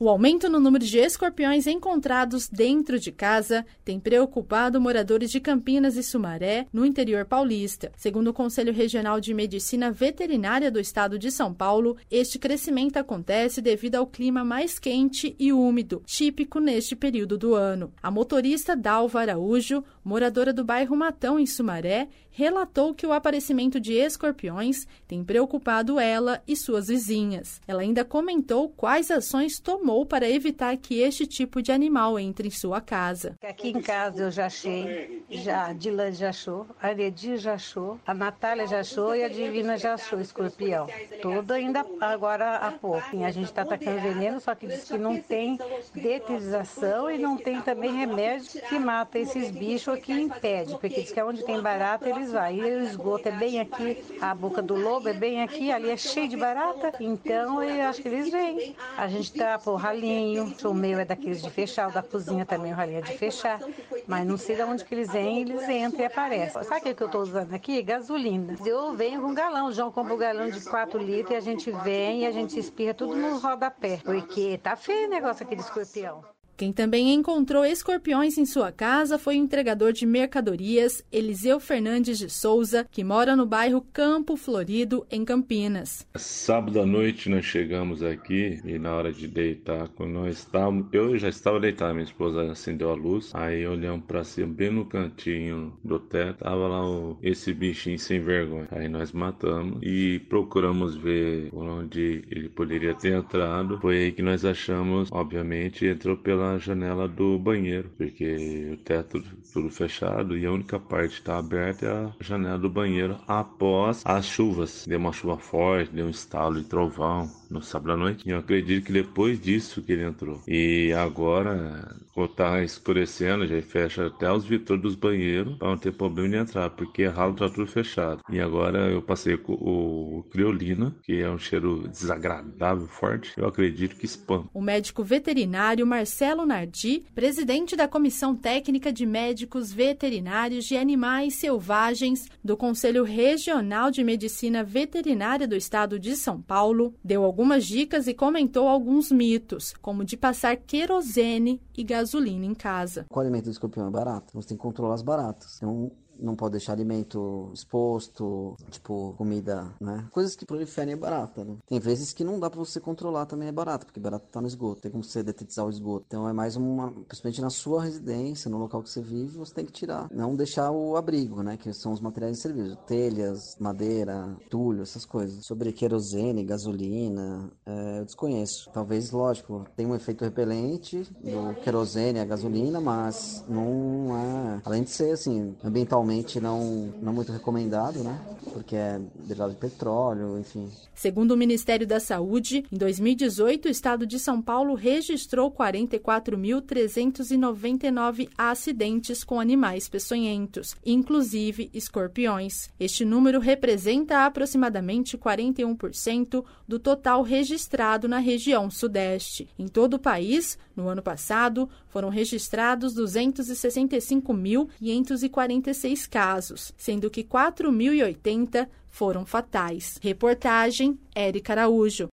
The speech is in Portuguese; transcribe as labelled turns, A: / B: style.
A: O aumento no número de escorpiões encontrados dentro de casa tem preocupado moradores de Campinas e Sumaré, no interior paulista. Segundo o Conselho Regional de Medicina Veterinária do Estado de São Paulo, este crescimento acontece devido ao clima mais quente e úmido, típico neste período do ano. A motorista Dalva Araújo, moradora do bairro Matão, em Sumaré, relatou que o aparecimento de escorpiões tem preocupado ela e suas vizinhas. Ela ainda comentou quais ações tomou tomou para evitar que este tipo de animal entre em sua casa.
B: Aqui em casa eu já achei, já a Dilan já achou, a Aredi já achou, a Natália já achou e a Divina já achou escorpião. Tudo ainda agora há pouco. A gente está atacando veneno, só que diz que não tem detetização e não tem também remédio que mata esses bichos aqui impede, porque diz que onde tem barata eles vão. E o esgoto é bem aqui, a boca do lobo é bem aqui, ali é cheio de barata, então eu acho que eles vêm. A gente está por ralinho. O meu é daqueles de fechar, o da cozinha também o ralinho é de fechar. Mas não sei de onde que eles vêm, eles entram e aparecem. Sabe o que eu estou usando aqui? Gasolina. Eu venho com galão. O João compra um galão de 4 litros e a gente vem e a gente espirra tudo no rodapé. Porque tá feio o negócio aqui de escorpião.
A: Quem também encontrou escorpiões em sua casa foi o entregador de mercadorias Eliseu Fernandes de Souza, que mora no bairro Campo Florido, em Campinas.
C: Sábado à noite nós chegamos aqui e na hora de deitar, quando nós estávamos, eu já estava deitado, minha esposa acendeu a luz, aí olhamos para cima, bem no cantinho do teto, tava lá o, esse bichinho sem vergonha. Aí nós matamos e procuramos ver onde ele poderia ter entrado. Foi aí que nós achamos, obviamente, entrou pela janela do banheiro, porque o teto tudo fechado e a única parte que está aberta é a janela do banheiro após as chuvas. Deu uma chuva forte, deu um estalo de trovão no sábado à noite. E eu acredito que depois disso que ele entrou. E agora, quando tá escurecendo, já fecha até os vitores dos banheiros para não ter problema de entrar, porque ralo tá tudo fechado. E agora eu passei com o criolina, que é um cheiro desagradável, forte. Eu acredito que espanta.
A: O médico veterinário Marcelo Nardi, presidente da Comissão Técnica de Médicos Veterinários de Animais Selvagens do Conselho Regional de Medicina Veterinária do Estado de São Paulo, deu algumas dicas e comentou alguns mitos, como de passar querosene e gasolina em casa.
D: O alimento do escorpião é barato, você tem que controlar as baratas. Então, não pode deixar alimento exposto, tipo comida, né? Coisas que proliferem é barata, né? Tem vezes que não dá para você controlar também é barato, porque barato tá no esgoto, tem como você detetizar o esgoto. Então é mais uma, principalmente na sua residência, no local que você vive, você tem que tirar, não deixar o abrigo, né? Que são os materiais de serviço, telhas, madeira, entulho, essas coisas. Sobre querosene, gasolina, é, eu desconheço. Talvez, lógico, tem um efeito repelente do querosene, a gasolina, mas não é, além de ser assim, ambientalmente atualmente não, não muito recomendado, né? Porque é derivado de petróleo, enfim.
A: Segundo o Ministério da Saúde, em 2018, o estado de São Paulo registrou 44.399 acidentes com animais peçonhentos, inclusive escorpiões. Este número representa aproximadamente 41% do total registrado na região Sudeste. Em todo o país, no ano passado, foram registrados 265.546 casos, sendo que 4.080 foram fatais. Reportagem Érica Araújo.